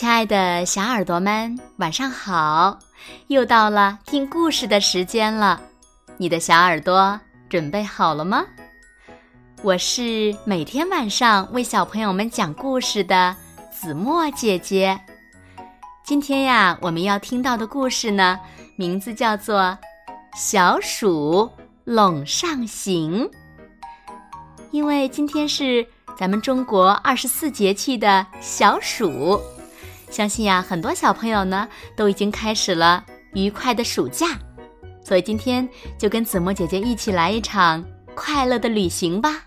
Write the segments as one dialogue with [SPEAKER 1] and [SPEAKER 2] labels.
[SPEAKER 1] 亲爱的小耳朵们，晚上好！又到了听故事的时间了，你的小耳朵准备好了吗？我是每天晚上为小朋友们讲故事的子墨姐姐。今天呀，我们要听到的故事呢，名字叫做《小鼠垄上行》。因为今天是咱们中国二十四节气的小暑，相信呀，很多小朋友呢都已经开始了愉快的暑假，所以今天就跟子墨姐姐一起来一场快乐的旅行吧。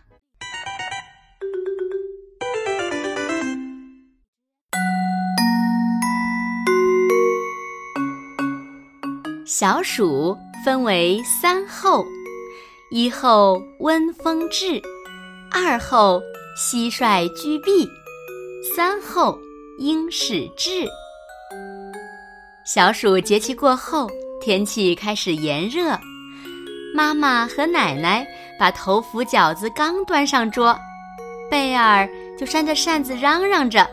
[SPEAKER 1] 小暑分为三候：一候温风至。二后蟋蟀居避，三后鹰始至。小暑节气过后，天气开始炎热。妈妈和奶奶把头伏饺子刚端上桌，贝尔就扇着扇子嚷嚷着：“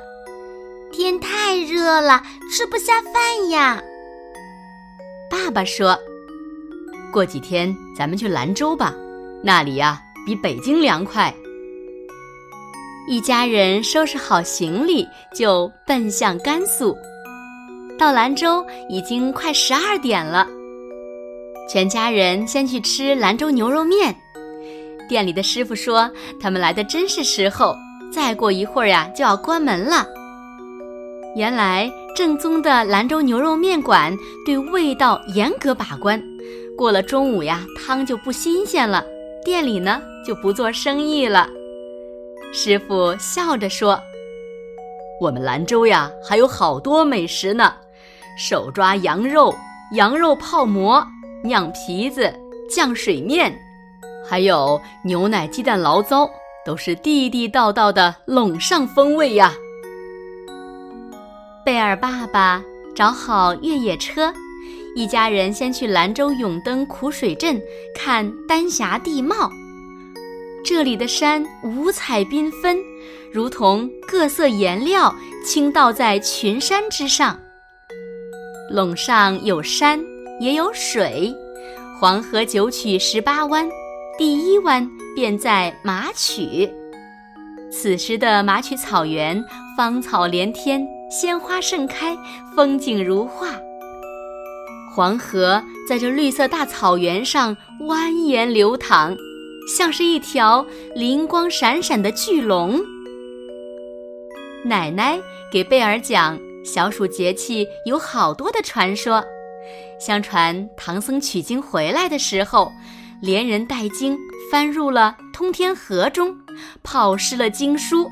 [SPEAKER 2] 天太热了，吃不下饭呀！”
[SPEAKER 1] 爸爸说：“
[SPEAKER 3] 过几天咱们去兰州吧，那里呀比北京凉快。”
[SPEAKER 1] 一家人收拾好行李，就奔向甘肃。到兰州已经快十二点了，全家人先去吃兰州牛肉面。店里的师傅说，他们来的真是时候，再过一会儿呀就要关门了。原来正宗的兰州牛肉面馆对味道严格把关，过了中午呀，汤就不新鲜了，店里呢就不做生意了。师傅笑着说：“
[SPEAKER 3] 我们兰州呀，还有好多美食呢，手抓羊肉、羊肉泡馍、酿皮子、酱水面，还有牛奶鸡蛋醪糟，都是地地道道的陇上风味呀。”
[SPEAKER 1] 贝尔爸爸找好越野车，一家人先去兰州永登苦水镇看丹霞地貌。这里的山五彩缤纷，如同各色颜料倾倒在群山之上。陇上有山也有水，黄河九曲十八弯，第一弯便在马曲。此时的马曲草原芳草连天，鲜花盛开，风景如画。黄河在这绿色大草原上蜿蜒流淌。像是一条灵光闪闪的巨龙。奶奶给贝尔讲小暑节气有好多的传说。相传唐僧取经回来的时候，连人带经翻入了通天河中，泡湿了经书，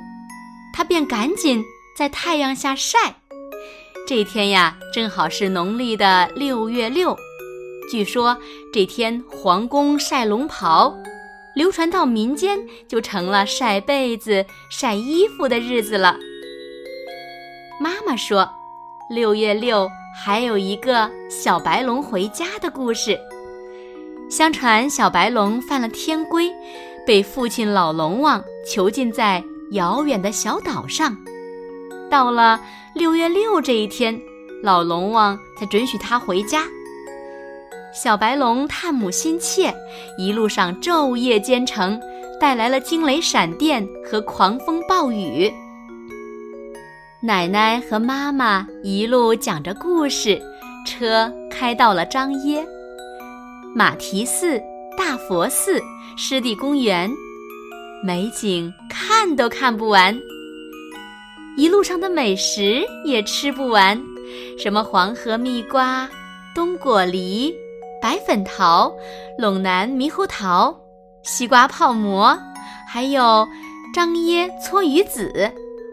[SPEAKER 1] 他便赶紧在太阳下晒。这天呀，正好是农历的六月六。据说这天皇宫晒龙袍。流传到民间，就成了晒被子、晒衣服的日子了。妈妈说，六月六还有一个小白龙回家的故事。相传小白龙犯了天规，被父亲老龙王囚禁在遥远的小岛上。到了六月六这一天，老龙王才准许他回家。小白龙探母心切，一路上昼夜兼程，带来了惊雷闪电和狂风暴雨。奶奶和妈妈一路讲着故事，车开到了张掖、马蹄寺、大佛寺、湿地公园，美景看都看不完。一路上的美食也吃不完，什么黄河蜜瓜、冬果梨。白粉桃、陇南猕猴桃、西瓜泡馍，还有张掖搓鱼子、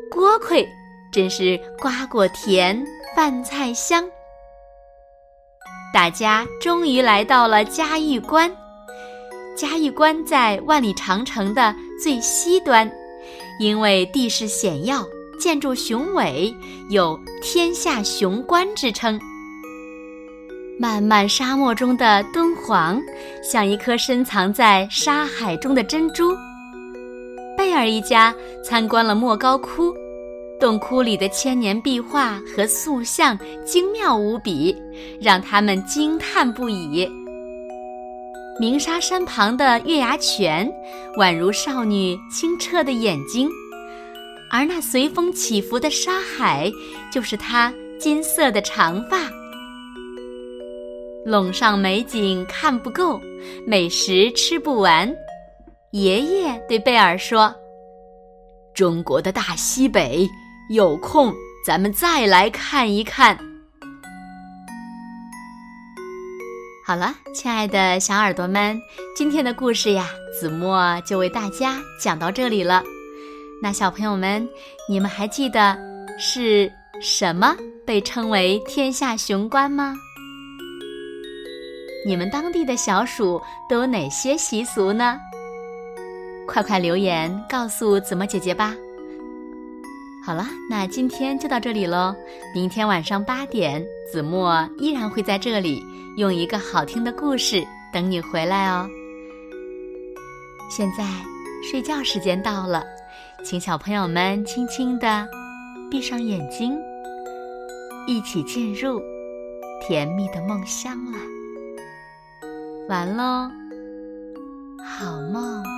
[SPEAKER 1] 锅盔，真是瓜果甜，饭菜香。大家终于来到了嘉峪关。嘉峪关在万里长城的最西端，因为地势险要，建筑雄伟，有“天下雄关”之称。漫漫沙漠中的敦煌，像一颗深藏在沙海中的珍珠。贝尔一家参观了莫高窟，洞窟里的千年壁画和塑像精妙无比，让他们惊叹不已。鸣沙山旁的月牙泉，宛如少女清澈的眼睛，而那随风起伏的沙海，就是她金色的长发。陇上美景看不够，美食吃不完。爷爷对贝尔说：“
[SPEAKER 3] 中国的大西北，有空咱们再来看一看。”
[SPEAKER 1] 好了，亲爱的小耳朵们，今天的故事呀，子墨就为大家讲到这里了。那小朋友们，你们还记得是什么被称为天下雄关吗？你们当地的小暑都有哪些习俗呢？快快留言告诉子墨姐姐吧。好了，那今天就到这里喽。明天晚上八点，子墨依然会在这里。用一个好听的故事等你回来哦。现在睡觉时间到了，请小朋友们轻轻地闭上眼睛，一起进入甜蜜的梦乡了。完喽，好梦。